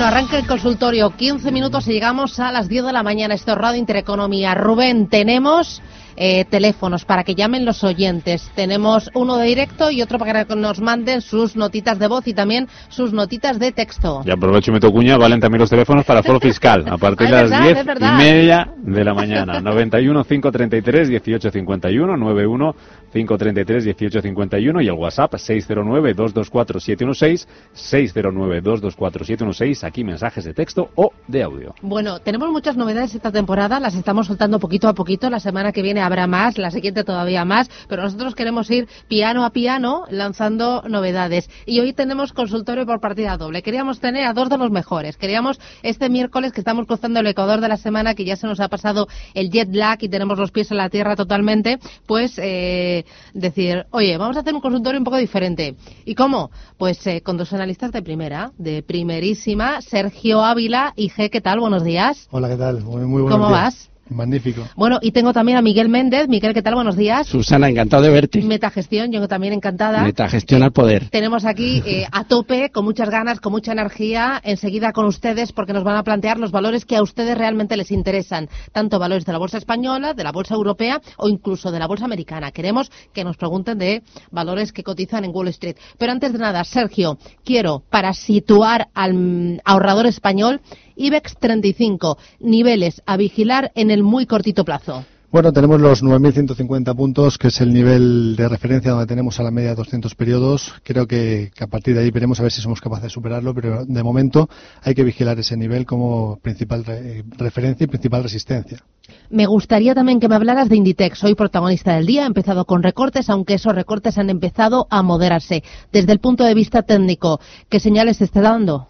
Bueno, arranca el consultorio. 15 minutos y llegamos a las 10 de la mañana. Esto es Radio Intereconomía. Rubén, tenemos eh, teléfonos para que llamen los oyentes. Tenemos uno de directo y otro para que nos manden sus notitas de voz y también sus notitas de texto. Y aprovecho y meto cuña, valen también los teléfonos para foro fiscal a partir de las 10 y media de la mañana. 91 533 1851 91 533 1851 y el WhatsApp 609 224 716 609 224 716 aquí mensajes de texto o de audio. Bueno, tenemos muchas novedades esta temporada, las estamos soltando poquito a poquito. La semana que viene habrá más, la siguiente todavía más, pero nosotros queremos ir piano a piano lanzando novedades. Y hoy tenemos consultorio por partida doble. Queríamos tener a dos de los mejores. Queríamos este miércoles que estamos cruzando el Ecuador de la semana, que ya se nos ha pasado el jet lag y tenemos los pies en la tierra totalmente, pues eh, decir, oye, vamos a hacer un consultorio un poco diferente. ¿Y cómo? Pues eh, con dos analistas de primera, de primerísima, Sergio Ávila y G. ¿Qué tal? Buenos días. Hola, ¿qué tal? Muy, muy buenos ¿Cómo días. vas? Magnífico. Bueno, y tengo también a Miguel Méndez. Miguel, ¿qué tal? Buenos días. Susana, encantado de verte. Metagestión, yo también encantada. Metagestión al poder. Tenemos aquí eh, a tope, con muchas ganas, con mucha energía, enseguida con ustedes, porque nos van a plantear los valores que a ustedes realmente les interesan, tanto valores de la bolsa española, de la bolsa europea o incluso de la bolsa americana. Queremos que nos pregunten de valores que cotizan en Wall Street. Pero antes de nada, Sergio, quiero, para situar al mm, ahorrador español, IBEX 35, niveles a vigilar en el muy cortito plazo. Bueno, tenemos los 9.150 puntos, que es el nivel de referencia donde tenemos a la media de 200 periodos. Creo que, que, a partir de ahí veremos a ver si somos capaces de superarlo, pero de momento hay que vigilar ese nivel como principal re referencia y principal resistencia. Me gustaría también que me hablaras de Inditex. Soy protagonista del día. Ha empezado con recortes, aunque esos recortes han empezado a moderarse. Desde el punto de vista técnico, ¿qué señales se está dando?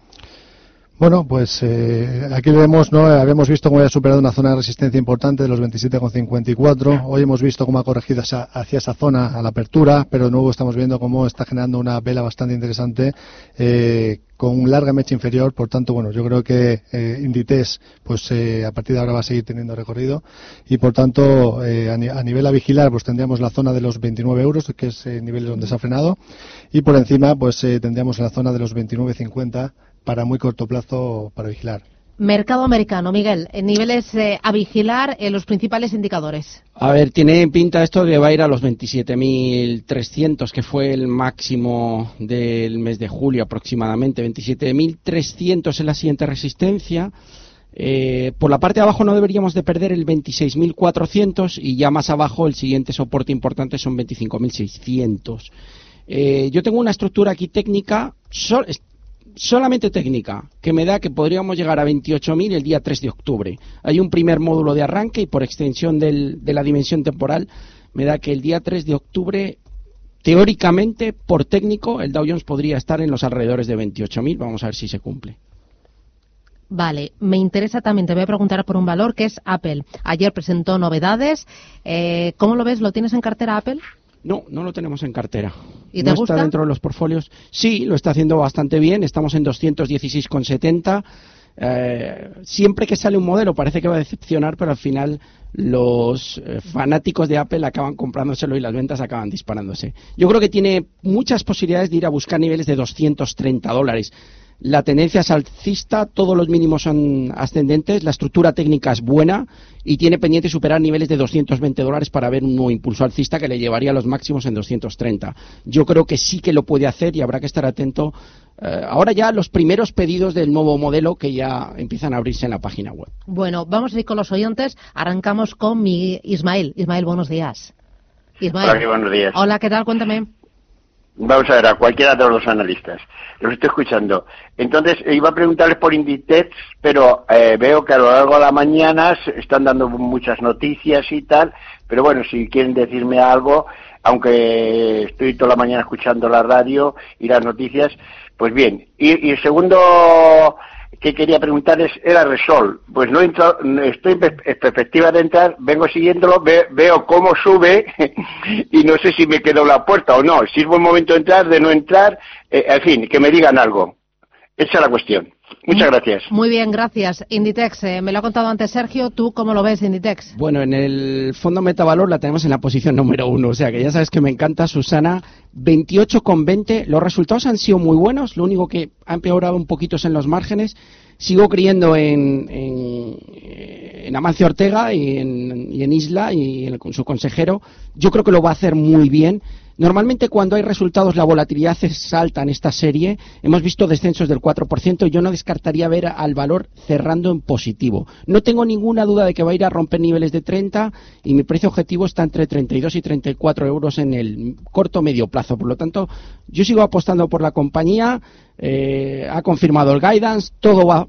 Bueno, pues eh, aquí vemos, ¿no? Habíamos visto cómo había superado una zona de resistencia importante de los 27,54. Hoy hemos visto cómo ha corregido hacia, esa zona a la apertura, pero de nuevo estamos viendo cómo está generando una vela bastante interesante eh, con un larga mecha inferior. Por tanto, bueno, yo creo que eh, Inditex, pues eh, a partir de ahora va a seguir teniendo recorrido y por tanto, eh, a, a, nivel a vigilar, pues tendríamos la zona de los 29 euros, que es el nivel donde se ha frenado, y por encima, pues tendríamos la zona de los 29,50 para muy corto plazo para vigilar. Mercado americano, Miguel, en niveles eh, a vigilar en los principales indicadores. A ver, tiene pinta esto que va a ir a los 27.300, que fue el máximo del mes de julio aproximadamente. 27.300 es la siguiente resistencia. Eh, por la parte de abajo no deberíamos de perder el 26.400 y ya más abajo el siguiente soporte importante son 25.600. Eh, yo tengo una estructura aquí técnica, so, solamente técnica, que me da que podríamos llegar a 28.000 el día 3 de octubre. Hay un primer módulo de arranque y por extensión del, de la dimensión temporal me da que el día 3 de octubre, teóricamente, por técnico, el Dow Jones podría estar en los alrededores de 28.000. Vamos a ver si se cumple. Vale, me interesa también, te voy a preguntar por un valor que es Apple. Ayer presentó novedades. Eh, ¿Cómo lo ves? ¿Lo tienes en cartera Apple? No, no lo tenemos en cartera. ¿Y te no gusta? está dentro de los portfolios. Sí, lo está haciendo bastante bien. Estamos en 216,70. Eh, siempre que sale un modelo parece que va a decepcionar, pero al final los eh, fanáticos de Apple acaban comprándoselo y las ventas acaban disparándose. Yo creo que tiene muchas posibilidades de ir a buscar niveles de 230 dólares. La tendencia es alcista, todos los mínimos son ascendentes, la estructura técnica es buena y tiene pendiente superar niveles de 220 dólares para ver un nuevo impulso alcista que le llevaría a los máximos en 230. Yo creo que sí que lo puede hacer y habrá que estar atento. Eh, ahora ya los primeros pedidos del nuevo modelo que ya empiezan a abrirse en la página web. Bueno, vamos a ir con los oyentes. Arrancamos con mi Ismael. Ismael, buenos días. Ismael. Hola, buenos días. Hola, ¿qué tal? Cuéntame. Vamos a ver, a cualquiera de los analistas. Los estoy escuchando. Entonces, iba a preguntarles por Inditex, pero eh, veo que a lo largo de la mañana están dando muchas noticias y tal. Pero bueno, si quieren decirme algo, aunque estoy toda la mañana escuchando la radio y las noticias, pues bien. Y, y el segundo que quería preguntarles era Resol. Pues no estoy en perspectiva de entrar, vengo siguiéndolo, veo cómo sube y no sé si me quedo la puerta o no. Si es buen momento de entrar, de no entrar, eh, en fin, que me digan algo. Esa es la cuestión. Muchas gracias. Muy bien, gracias. Inditex, eh, me lo ha contado antes Sergio. ¿Tú cómo lo ves, Inditex? Bueno, en el fondo Metavalor la tenemos en la posición número uno. O sea que ya sabes que me encanta, Susana. 28,20. Los resultados han sido muy buenos. Lo único que ha empeorado un poquito es en los márgenes. Sigo creyendo en, en, Amancio Ortega y en, y en Isla y en su consejero. Yo creo que lo va a hacer muy bien Normalmente cuando hay resultados la volatilidad es alta en esta serie. Hemos visto descensos del 4% y yo no descartaría ver al valor cerrando en positivo. No tengo ninguna duda de que va a ir a romper niveles de 30 y mi precio objetivo está entre 32 y 34 euros en el corto medio plazo. Por lo tanto, yo sigo apostando por la compañía. Eh, ha confirmado el guidance, todo va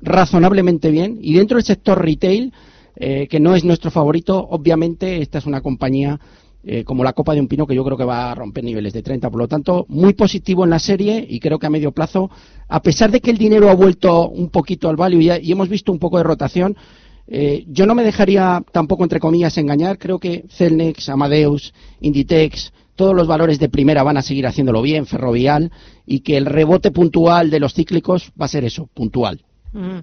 razonablemente bien y dentro del sector retail, eh, que no es nuestro favorito, obviamente esta es una compañía eh, como la copa de un pino que yo creo que va a romper niveles de 30. Por lo tanto, muy positivo en la serie y creo que a medio plazo, a pesar de que el dinero ha vuelto un poquito al value y, hemos visto un poco de rotación, eh, yo no me dejaría tampoco, entre comillas, engañar. Creo que Celnex, Amadeus, Inditex, todos los valores de primera van a seguir haciéndolo bien, ferrovial, y que el rebote puntual de los cíclicos va a ser eso, puntual. Mm.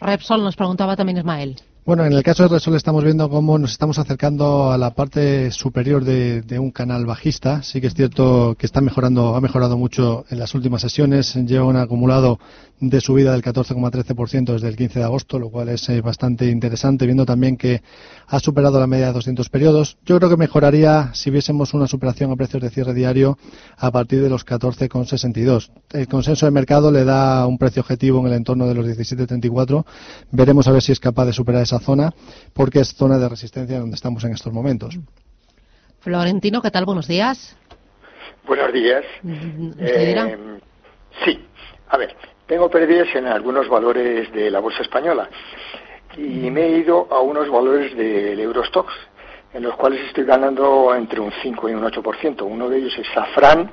Repsol nos preguntaba también Ismael. Bueno, en el caso de Resol estamos viendo cómo nos estamos acercando a la parte superior de, un canal bajista. Sí que es cierto que está mejorando, ha mejorado mucho en las últimas sesiones. Lleva un acumulado de subida del 14,13% desde el 15 de agosto, lo cual es eh, bastante interesante, viendo también que ha superado la media de 200 periodos. Yo creo que mejoraría si viésemos una superación a precios de cierre diario a partir de los 14,62. El consenso de mercado le da un precio objetivo en el entorno de los 17,34. Veremos a ver si es capaz de superar esa zona, porque es zona de resistencia donde estamos en estos momentos. Florentino, ¿qué tal? Buenos días. Buenos días. Mm, eh, sí, a ver, tengo pérdidas en algunos valores de la bolsa española y me he ido a unos valores del Eurostox en los cuales estoy ganando entre un 5 y un 8%. Uno de ellos es Safran,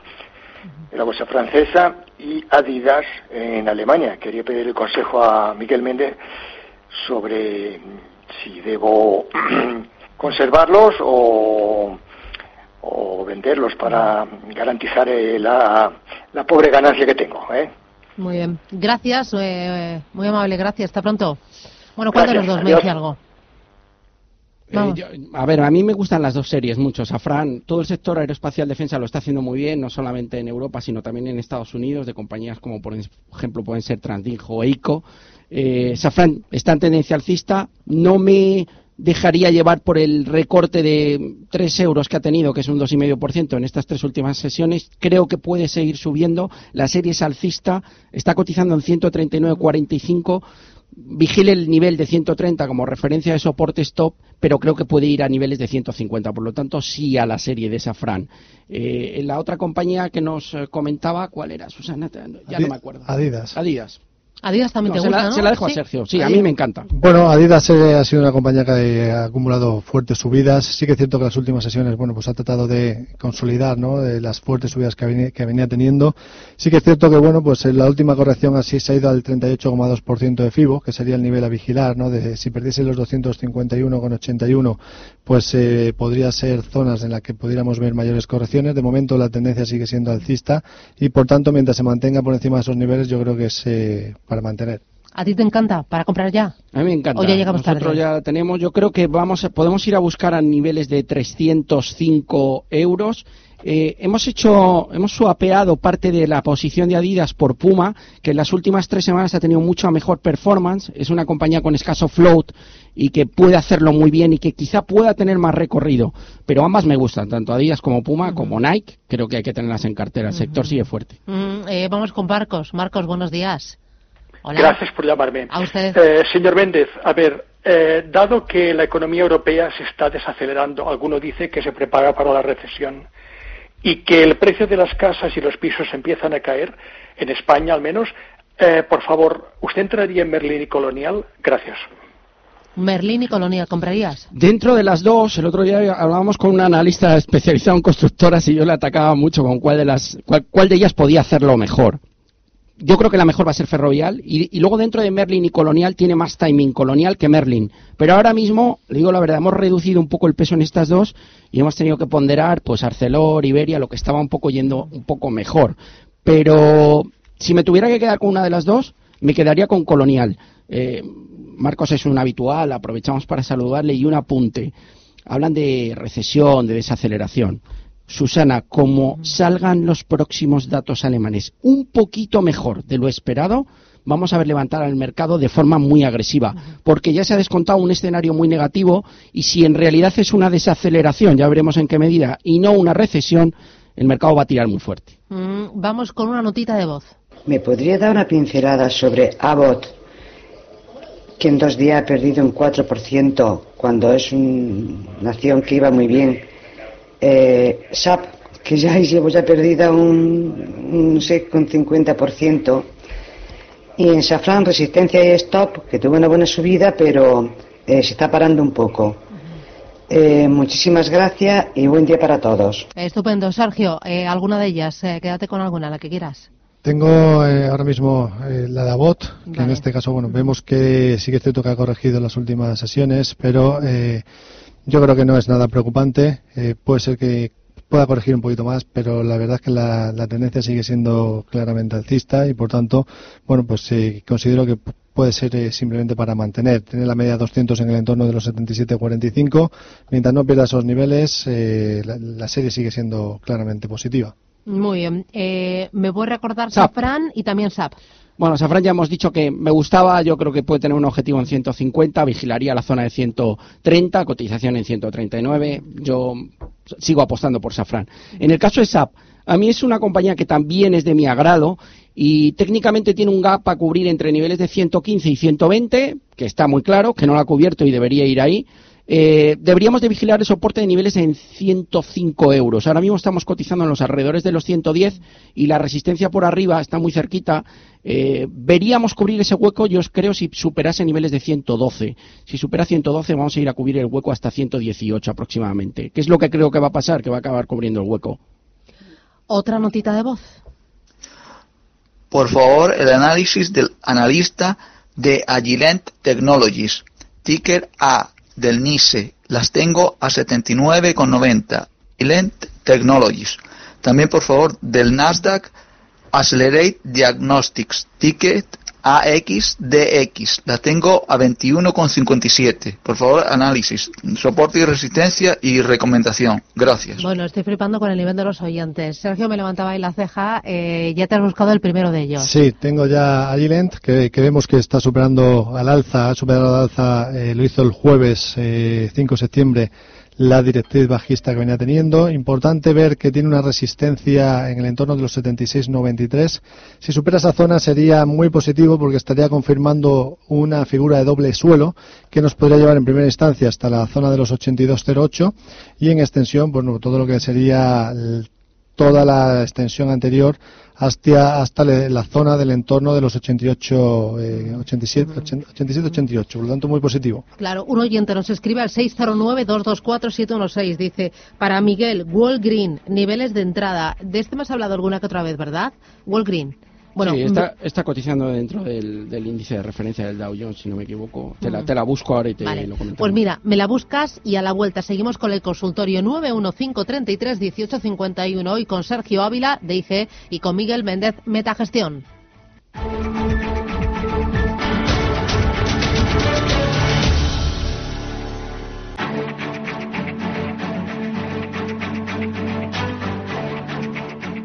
de la bolsa francesa, y Adidas en Alemania. Quería pedir el consejo a Miguel Méndez sobre si debo conservarlos o, venderlos para garantizar la, la pobre ganancia que tengo. ¿eh? Muy bien. Gracias, eh, muy amable, gracias. Hasta pronto. Bueno, ¿cuál de los dos me dice algo? Eh, a ver, a mí me gustan las dos series mucho. Safran, todo el sector aeroespacial defensa lo está haciendo muy bien, no solamente en Europa, sino también en Estados Unidos, de compañías como, por ejemplo, pueden ser Transdinjo o EICO. Eh, Safran está en tendencia alcista. No me dejaría llevar por el recorte de 3 euros que ha tenido, que es un 2,5% en estas tres últimas sesiones. Creo que puede seguir subiendo. La serie es alcista, está cotizando en 139,45. Vigile el nivel de 130 como referencia de soporte stop, pero creo que puede ir a niveles de 150. Por lo tanto, sí a la serie de Safran. Eh, la otra compañía que nos eh, comentaba, ¿cuál era, Susana? Ya no me acuerdo. Adidas. Adidas. Adidas también te se gusta, la, Se la dejo a Sergio. Sí, a mí me encanta. Bueno, Adidas eh, ha sido una compañía que ha acumulado fuertes subidas. Sí que es cierto que las últimas sesiones, bueno, pues ha tratado de consolidar, ¿no? De las fuertes subidas que venía, que venía teniendo. Sí que es cierto que, bueno, pues en la última corrección así se ha ido al 38,2% de FIBO, que sería el nivel a vigilar, ¿no? De si perdiese los 251,81, pues eh, podría ser zonas en las que pudiéramos ver mayores correcciones. De momento la tendencia sigue siendo alcista y, por tanto, mientras se mantenga por encima de esos niveles, yo creo que es eh, para mantener. ¿A ti te encanta? ¿Para comprar ya? A mí me encanta. ¿O ya llegamos Nosotros ya tenemos, yo creo que vamos, podemos ir a buscar a niveles de 305 euros. Eh, hemos hecho, hemos suapeado parte de la posición de Adidas por Puma, que en las últimas tres semanas ha tenido mucha mejor performance. Es una compañía con escaso float y que puede hacerlo muy bien y que quizá pueda tener más recorrido. Pero ambas me gustan, tanto Adidas como Puma, como Nike. Creo que hay que tenerlas en cartera. El sector sigue fuerte. Eh, vamos con Marcos. Marcos, buenos días. Gracias por llamarme. A usted. Eh, señor Méndez, a ver, eh, dado que la economía europea se está desacelerando, alguno dice que se prepara para la recesión y que el precio de las casas y los pisos empiezan a caer, en España al menos, eh, por favor, ¿usted entraría en Berlín y Colonial? Gracias. Merlin y Colonial, ¿comprarías? Dentro de las dos, el otro día hablábamos con un analista especializado en constructoras y yo le atacaba mucho con cuál de, las, cuál, de ellas podía hacerlo mejor. Yo creo que la mejor va a ser Ferrovial y, luego dentro de Merlin y Colonial tiene más timing Colonial que Merlin. Pero ahora mismo, le digo la verdad, hemos reducido un poco el peso en estas dos y hemos tenido que ponderar pues Arcelor, Iberia, lo que estaba un poco yendo un poco mejor. Pero si me tuviera que quedar con una de las dos, me quedaría con Colonial. Eh, Marcos es un habitual, aprovechamos para saludarle y un apunte. Hablan de recesión, de desaceleración. Susana, como salgan los próximos datos alemanes un poquito mejor de lo esperado, vamos a ver levantar al mercado de forma muy agresiva, porque ya se ha descontado un escenario muy negativo y si en realidad es una desaceleración, ya veremos en qué medida, y no una recesión, el mercado va a tirar muy fuerte. Mm, vamos con una notita de voz. ¿Me podría dar una pincelada sobre Abbott, que en dos días ha perdido un 4% cuando es una acción que iba muy bien? Eh, SAP, que ya llevo ya perdida un, un 6,50%. Y en Safran, resistencia y stop, que tuvo una buena subida, pero eh, se está parando un poco. Eh, muchísimas gracias y buen día para todos. Estupendo. Sergio, eh, ¿alguna de ellas? Eh, quédate con alguna, la que quieras. Tengo ahora mismo la de Abot, que en este caso, bueno, vemos que sí que es cierto que ha corregido en las últimas sesiones, pero yo creo que no es nada preocupante. puede ser que pueda corregir un poquito más, pero la verdad es que la, la tendencia sigue siendo claramente alcista y, por tanto, bueno, pues considero que puede ser eh, simplemente para mantener. Tener la media 200 en el entorno de los 77-45. Mientras no pierda esos niveles, eh, la, serie sigue siendo claramente positiva. Muy bien. Eh, me voy a recordar Safran y también SAP. Bueno, Safran ya hemos dicho que me gustaba, yo creo que puede tener un objetivo en 150, vigilaría la zona de 130, cotización en 139. Yo sigo apostando por Safran. En el caso de SAP, a mí es una compañía que también es de mi agrado y técnicamente tiene un gap a cubrir entre niveles de 115 y 120, que está muy claro, que no lo ha cubierto y debería ir ahí. Eh, deberíamos de vigilar el soporte de niveles en 105 euros. Ahora mismo estamos cotizando en los alrededores de los 110 y la resistencia por arriba está muy cerquita. Eh, veríamos cubrir ese hueco, yo creo, si superase niveles de 112. Si supera 112 vamos a ir a cubrir el hueco hasta 118 aproximadamente. ¿Qué es lo que creo que va a pasar? Que va a acabar cubriendo el hueco. Otra notita de voz por favor el análisis del analista de Agilent Technologies, ticker A del NICE, las tengo a 79,90. Agilent Technologies. También por favor del Nasdaq Accelerate Diagnostics, ticket AXDX. La tengo a 21,57. Por favor, análisis, soporte y resistencia y recomendación. Gracias. Bueno, estoy flipando con el nivel de los oyentes. Sergio me levantaba ahí la ceja. Eh, ya te has buscado el primero de ellos. Sí, tengo ya Agilent, que, que vemos que está superando al alza, ha superado al alza, eh, lo hizo el jueves eh, 5 de septiembre la directriz bajista que venía teniendo. Importante ver que tiene una resistencia en el entorno de los 76-93. Si supera esa zona sería muy positivo porque estaría confirmando una figura de doble suelo que nos podría llevar en primera instancia hasta la zona de los 82-08 y en extensión, bueno, todo lo que sería toda la extensión anterior hasta, hasta la zona del entorno de los 88, 87, 87, 88, por lo tanto muy positivo. Claro, un oyente nos escribe al 609-224-716, dice, para Miguel, Green niveles de entrada, de este me has hablado alguna que otra vez, ¿verdad? Green bueno, sí, está, está, cotizando dentro del, índice de referencia del Dow Jones, si no me equivoco. Te, la, te la busco ahora y te lo comentamos. Pues mira, me la buscas y a la vuelta seguimos con el consultorio 915331851 hoy con Sergio Ávila de IG y con Miguel Méndez Metagestión.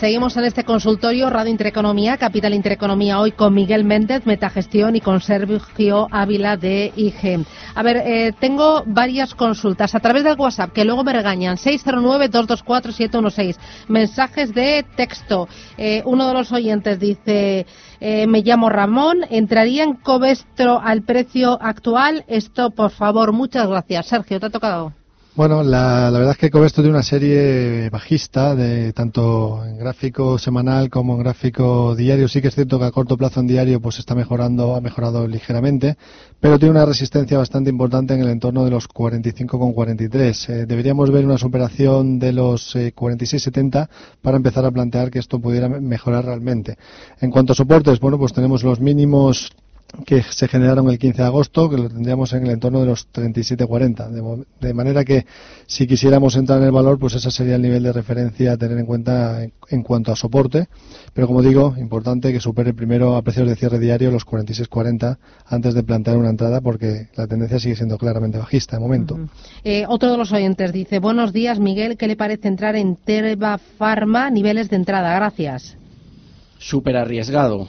Seguimos en este consultorio Radio Intereconomía, Capital Intereconomía hoy con Miguel Méndez, Metagestión y con Sergio Ávila de IG. A ver, eh, tengo varias consultas a través del WhatsApp que luego me regañan. 609-224-716. Mensajes de texto. Eh, uno de los oyentes dice, eh, me llamo Ramón, ¿entraría en Covestro al precio actual? Esto, por favor, muchas gracias. Sergio, te ha tocado. Bueno, la, verdad es que Covesto tiene una serie bajista, de tanto en gráfico semanal como en gráfico diario. Sí que es cierto que a corto plazo en diario pues está mejorando, ha mejorado ligeramente, pero tiene una resistencia bastante importante en el entorno de los 45,43. Eh, deberíamos ver una superación de los 46,70 eh, para empezar a plantear que esto pudiera mejorar realmente. En cuanto a soportes, bueno, pues tenemos los mínimos que se generaron el 15 de agosto, que lo tendríamos en el entorno de los 37,40. De, de manera que si quisiéramos entrar en el valor, pues ese sería el nivel de referencia a tener en cuenta en, cuanto a soporte. Pero como digo, importante que supere primero a precios de cierre diario los 46,40 antes de plantear una entrada, porque la tendencia sigue siendo claramente bajista de momento. Eh, otro de los oyentes dice, buenos días Miguel, ¿qué le parece entrar en Terba Pharma niveles de entrada? Gracias. Súper arriesgado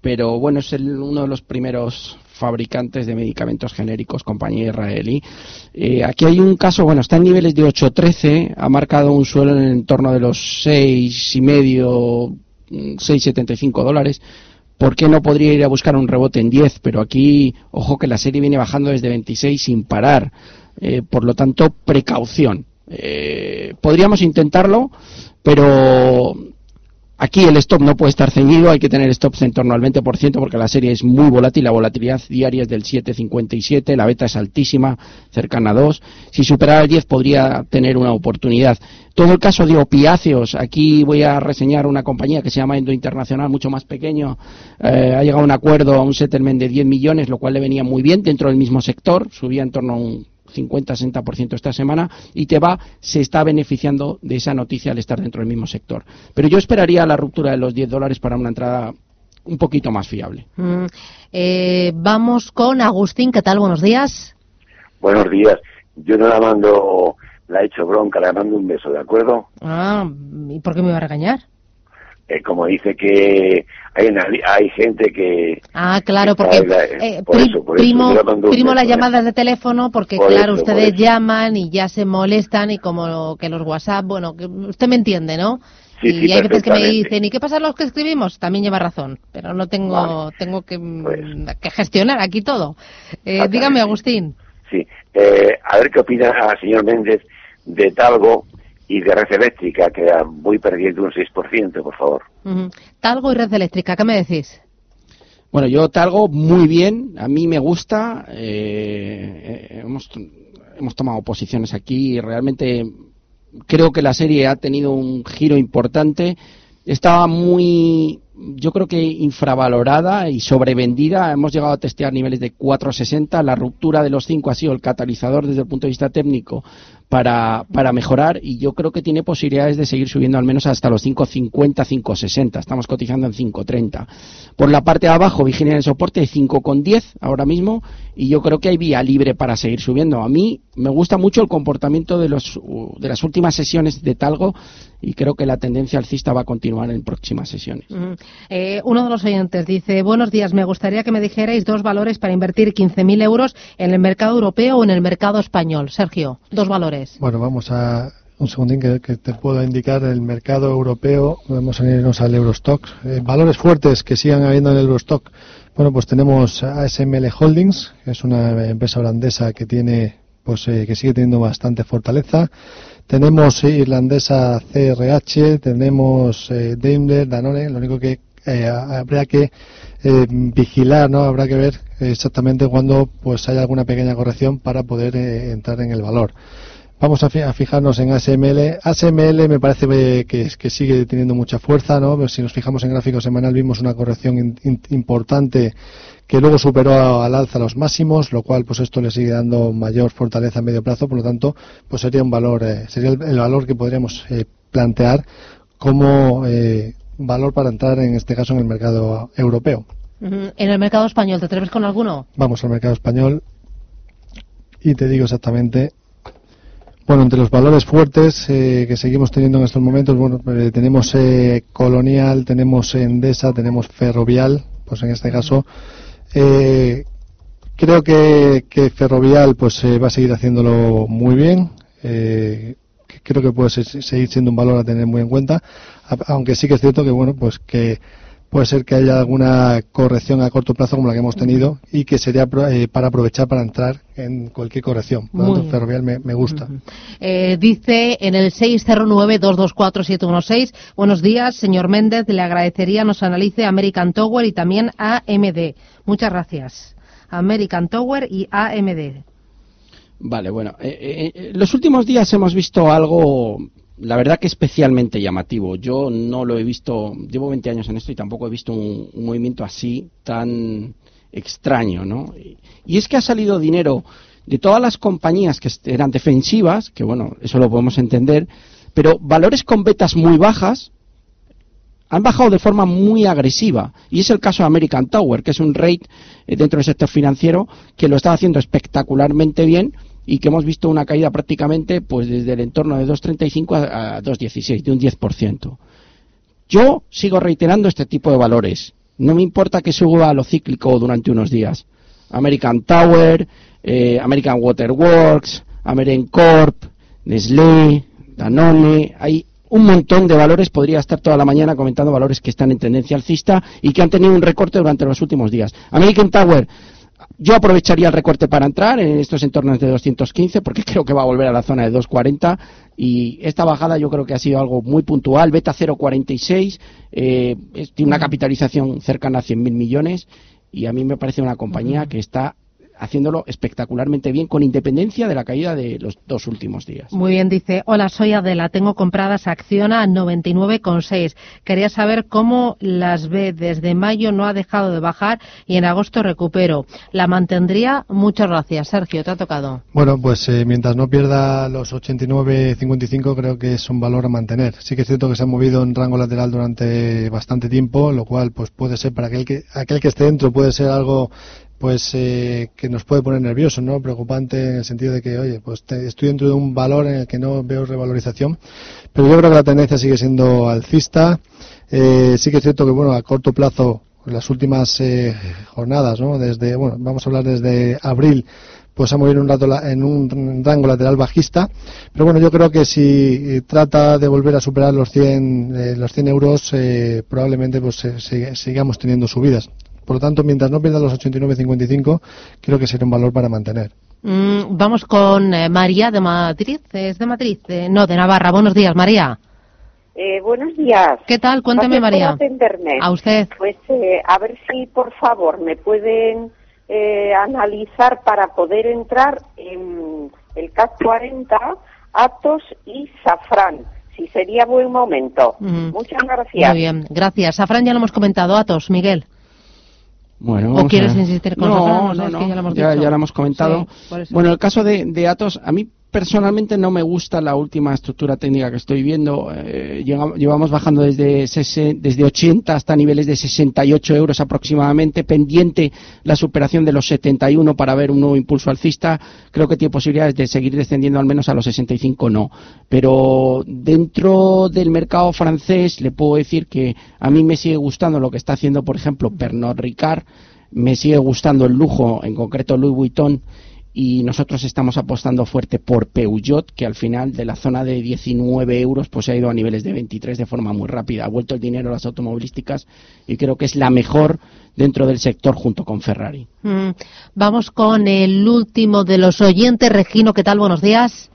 pero bueno, es uno de los primeros fabricantes de medicamentos genéricos, compañía israelí. Eh, aquí hay un caso, bueno, está en niveles de 8.13, ha marcado un suelo en el entorno de los seis y medio, 6,75 dólares. ¿Por qué no podría ir a buscar un rebote en 10? Pero aquí, ojo que la serie viene bajando desde 26 sin parar. Eh, por lo tanto, precaución. Eh, podríamos intentarlo, pero Aquí el stop no puede estar ceñido, hay que tener stops en torno al 20% porque la serie es muy volátil, la volatilidad diaria es del 7,57, la beta es altísima, cercana a 2. Si superara el 10 podría tener una oportunidad. Todo el caso de opiáceos, aquí voy a reseñar una compañía que se llama Endo Internacional, mucho más pequeño, eh, ha llegado a un acuerdo, a un settlement de 10 millones, lo cual le venía muy bien dentro del mismo sector, subía en torno a un 50-60% esta semana y va se está beneficiando de esa noticia al estar dentro del mismo sector. Pero yo esperaría la ruptura de los 10 dólares para una entrada un poquito más fiable. Mm, eh, vamos con Agustín, ¿qué tal? Buenos días. Buenos días. Yo no la mando, la he hecho bronca, la mando un beso, ¿de acuerdo? Ah, ¿y por qué me iba a regañar? Eh, como dice que hay, hay gente que... Ah, claro, porque eh, primo, las llamadas de teléfono porque, claro, ustedes llaman y ya se molestan y como que los WhatsApp, bueno, que usted me entiende, ¿no? y hay veces que me dicen, ¿y qué pasa los que escribimos? También lleva razón, pero no tengo tengo que, pues que, gestionar aquí todo. Eh, dígame, Agustín. Sí, a ver qué opina el señor Méndez de Talgo y de red eléctrica, que voy perdiendo un 6%, por favor. Talgo y red eléctrica, ¿qué me decís? Bueno, yo Talgo muy bien, a mí me gusta, eh, eh, hemos, hemos tomado posiciones aquí y realmente creo que la serie ha tenido un giro importante. Estaba muy, yo creo que infravalorada y sobrevendida. Hemos llegado a testear niveles de 4,60. La ruptura de los 5 ha sido el catalizador desde el punto de vista técnico para, para mejorar y yo creo que tiene posibilidades de seguir subiendo al menos hasta los 5.50, 5.60. Estamos cotizando en 5.30. Por la parte de abajo, vigilia en soporte de 5.10 ahora mismo y yo creo que hay vía libre para seguir subiendo. A mí me gusta mucho el comportamiento de, los, de las últimas sesiones de Talgo y creo que la tendencia alcista va a continuar en próximas sesiones. Eh, uno de los oyentes dice, buenos días, me gustaría que me dijerais dos valores para invertir 15.000 euros en el mercado europeo o en el mercado español. Sergio, dos valores. Bueno, vamos a un segundín que, te puedo indicar el mercado europeo. Vamos a irnos al Eurostock. Eh, valores fuertes que sigan habiendo en el Eurostock. Bueno, pues tenemos ASML Holdings, que es una empresa holandesa que tiene, pues eh, que sigue teniendo bastante fortaleza. Tenemos irlandesa CRH, tenemos eh, Daimler, Danone. Lo único que habría que vigilar, ¿no? Habrá que ver exactamente cuándo pues haya alguna pequeña corrección para poder entrar en el valor. Vamos a, fijarnos en ASML. ASML me parece que, que, sigue teniendo mucha fuerza, ¿no? Si nos fijamos en gráfico semanal vimos una corrección importante que luego superó al alza los máximos, lo cual pues esto le sigue dando mayor fortaleza a medio plazo, por lo tanto pues sería un valor, eh, sería el, valor que podríamos eh, plantear como eh, valor para entrar en este caso en el mercado europeo. En el mercado español, ¿te atreves con alguno? Vamos al mercado español y te digo exactamente Bueno, entre los valores fuertes eh, que seguimos teniendo en estos momentos, bueno, eh, tenemos eh, Colonial, tenemos Endesa, tenemos Ferrovial, pues en este caso creo que, que, Ferrovial pues va a seguir haciéndolo muy bien. creo que puede seguir siendo un valor a tener muy en cuenta, aunque sí que es cierto que bueno, pues que puede ser que haya alguna corrección a corto plazo como la que hemos tenido y que sería eh, para aprovechar para entrar en cualquier corrección. Por lo tanto, Ferrovial me, gusta. Eh, dice en el 609-224-716, buenos días, señor Méndez, le agradecería nos analice American Tower y también AMD. Muchas gracias. American Tower y AMD. Vale, bueno, eh, los últimos días hemos visto algo la verdad que especialmente llamativo. Yo no lo he visto, llevo 20 años en esto y tampoco he visto un, movimiento así tan extraño, ¿no? Y es que ha salido dinero de todas las compañías que eran defensivas, que bueno, eso lo podemos entender, pero valores con betas muy bajas han bajado de forma muy agresiva. Y es el caso de American Tower, que es un rate eh, dentro del sector financiero que lo está haciendo espectacularmente bien y que hemos visto una caída prácticamente pues desde el entorno de 2,35 a, 2,16, de un 10%. Yo sigo reiterando este tipo de valores. No me importa que suba a lo cíclico durante unos días. American Tower, eh, American Waterworks, American Corp, Nestlé, Danone, hay un montón de valores, podría estar toda la mañana comentando valores que están en tendencia alcista y que han tenido un recorte durante los últimos días. American Tower yo aprovecharía el recorte para entrar en estos entornos de 215 porque creo que va a volver a la zona de 240 y esta bajada yo creo que ha sido algo muy puntual. Beta 0,46 eh, tiene una capitalización cercana a 100.000 millones y a mí me parece una compañía que está haciéndolo espectacularmente bien con independencia de la caída de los dos últimos días. Muy bien, dice, hola, soy Adela, tengo compradas Acciona a 99,6. Quería saber cómo las ve desde mayo, no ha dejado de bajar y en agosto recupero. ¿La mantendría? Muchas gracias. Sergio, te ha tocado. Bueno, pues eh, mientras no pierda los 89,55 creo que es un valor a mantener. Sí que es cierto que se ha movido en rango lateral durante bastante tiempo, lo cual pues puede ser para aquel que, aquel que esté dentro puede ser algo pues eh, que nos puede poner nerviosos, ¿no? Preocupante en el sentido de que, oye, pues estoy dentro de un valor en el que no veo revalorización, pero yo creo que la tendencia sigue siendo alcista. Eh, sí que es cierto que, bueno, a corto plazo, las últimas eh, jornadas, ¿no? Desde, bueno, vamos a hablar desde abril, pues ha movido un rato en un rango lateral bajista, pero bueno, yo creo que si trata de volver a superar los 100, los 100 euros, probablemente pues sigamos teniendo subidas. Por lo tanto, mientras no pierda los 89.55, creo que sería un valor para mantener. Mm, vamos con eh, María de Madrid. ¿Es de Madrid? Eh, no, de Navarra. Buenos días, María. Eh, buenos días. ¿Qué tal? Cuéntame, María. atenderme. A usted. Pues a ver si, por favor, me pueden analizar para poder entrar en el CAC 40, Atos y Safran. Si sería buen momento. Muchas gracias. Muy bien, gracias. Safran ya lo hemos comentado. Atos, Miguel. Bueno, ¿O quieres insistir con no, no, no, ya, lo hemos comentado. bueno, el caso de, de Atos, a mí personalmente no me gusta la última estructura técnica que estoy viendo. Eh, llevamos bajando desde, desde 80 hasta niveles de 68 euros aproximadamente, pendiente la superación de los 71 para ver un nuevo impulso alcista. Creo que tiene posibilidades de seguir descendiendo al menos a los 65, no. Pero dentro del mercado francés le puedo decir que a mí me sigue gustando lo que está haciendo, por ejemplo, Pernod Ricard, me sigue gustando el lujo, en concreto Louis Vuitton y nosotros estamos apostando fuerte por Peugeot, que al final de la zona de 19 euros pues se ha ido a niveles de 23 de forma muy rápida. Ha vuelto el dinero a las automovilísticas y creo que es la mejor dentro del sector junto con Ferrari. Mm, vamos con el último de los oyentes. Regino, ¿qué tal? Buenos días.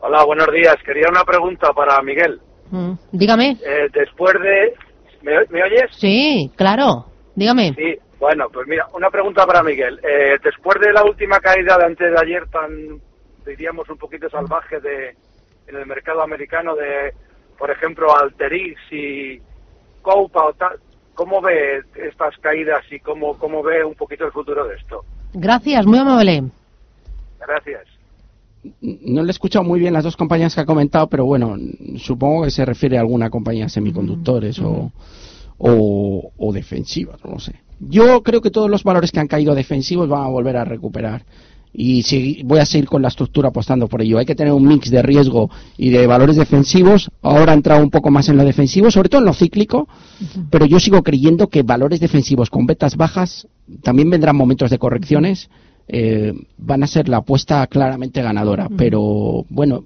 Hola, buenos días. Quería una pregunta para Miguel. Mm, dígame. Eh, después de... ¿Me, oyes? Sí, claro. Dígame. Sí, bueno, pues mira, una pregunta para Miguel. Eh, después de la última caída de antes de ayer tan, diríamos, un poquito salvaje de, en el mercado americano de, por ejemplo, Alterix y Coupa o tal, ¿cómo ve estas caídas y cómo, cómo ve un poquito el futuro de esto? Gracias, muy amable. Gracias. No le he escuchado muy bien las dos compañías que ha comentado, pero bueno, supongo que se refiere a alguna compañía semiconductores o, o, o defensivas, no sé. Yo creo que todos los valores que han caído defensivos van a volver a recuperar. y voy a seguir con la estructura apostando por ello. Hay que tener un mix de riesgo y de valores defensivos. Ahora he entrado un poco más en lo defensivo, sobre todo en lo cíclico, pero yo sigo creyendo que valores defensivos con betas bajas también vendrán momentos de correcciones. Eh, van a ser la apuesta claramente ganadora. Pero bueno,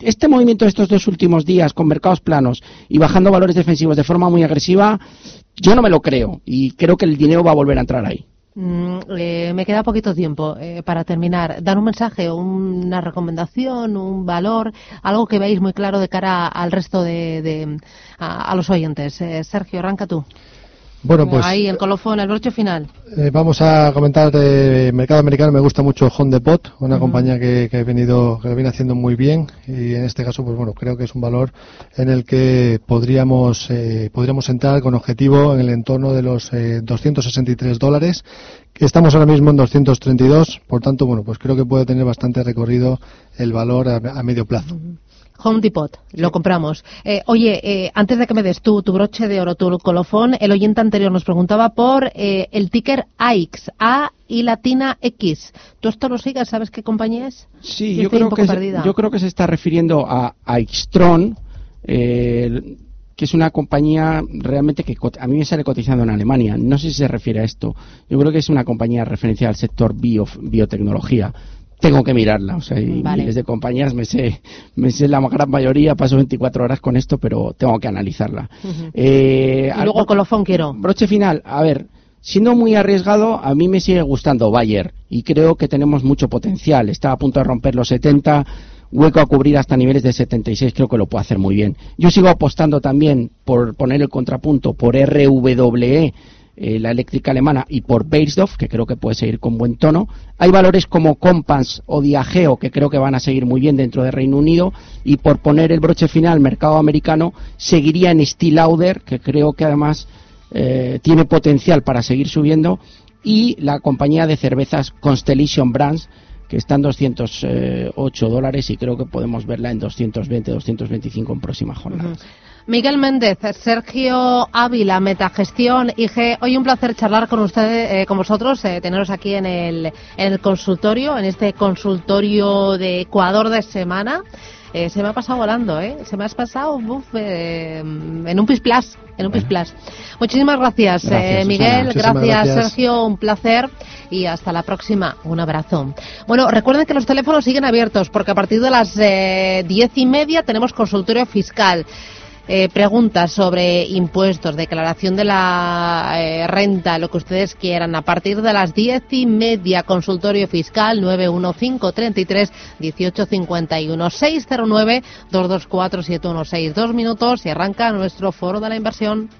este movimiento de estos dos últimos días con mercados planos y bajando valores defensivos de forma muy agresiva, yo no me lo creo y creo que el dinero va a volver a entrar ahí. Mm, eh, me queda poquito tiempo eh, para terminar. Dar un mensaje, una recomendación, un valor, algo que veáis muy claro de cara al resto de, a, los oyentes. Eh, Sergio, arranca tú. Bueno, pues. Ahí, el colofón, el broche final. Eh, vamos a comentar de mercado americano. Me gusta mucho Home Depot, una compañía que, que, ha venido, que viene haciendo muy bien. Y en este caso, pues bueno, creo que es un valor en el que podríamos, eh, podríamos entrar con objetivo en el entorno de los eh, 263 dólares. Estamos ahora mismo en 232. Por tanto, bueno, pues creo que puede tener bastante recorrido el valor a, medio plazo. Home Depot, lo compramos. Eh, oye, eh, antes de que me des tú tu broche de oro, tu colofón, el oyente anterior nos preguntaba por eh, el ticker AX, A y latina X. ¿Tú esto lo sigues? ¿Sabes qué compañía es? Sí, yo, creo que se, yo creo que se está refiriendo a, a que es una compañía realmente que a mí me sale cotizando en Alemania. No sé si se refiere a esto. Yo creo que es una compañía referencia al sector biotecnología tengo que mirarla. O sea, y miles de compañías, me sé, me sé la gran mayoría, paso 24 horas con esto, pero tengo que analizarla. eh, y luego colofón quiero. Broche final, a ver, siendo muy arriesgado, a mí me sigue gustando Bayer y creo que tenemos mucho potencial. Está a punto de romper los 70, hueco a cubrir hasta niveles de 76, creo que lo puede hacer muy bien. Yo sigo apostando también por poner el contrapunto por RWE eh, la eléctrica alemana, y por Beisdorf, que creo que puede seguir con buen tono. Hay valores como Compass o Diageo, que creo que van a seguir muy bien dentro de Reino Unido, y por poner el broche final, mercado americano, seguiría en Steel Lauder, que creo que además eh, tiene potencial para seguir subiendo, y la compañía de cervezas Constellation Brands, que está en 208 dólares y creo que podemos verla en 220, 225 en próxima jornada. Miguel Méndez, Sergio Ávila, Metagestión IG. Hoy un placer charlar con ustedes, eh, con vosotros, eh, teneros aquí en el, en el consultorio, en este consultorio de Ecuador de semana. Eh, se me ha pasado volando, ¿eh? Se me ha pasado en un pisplas, en un pisplas. Muchísimas gracias, Miguel, gracias, Sergio, un placer y hasta la próxima. Un abrazo. Bueno, recuerden que los teléfonos siguen abiertos porque a partir de las diez y media tenemos consultorio fiscal eh, preguntas sobre impuestos, declaración de la eh, renta, lo que ustedes quieran, a partir de las diez y media, consultorio fiscal 91533 1851 609 224 716. Dos minutos y arranca nuestro foro de la inversión.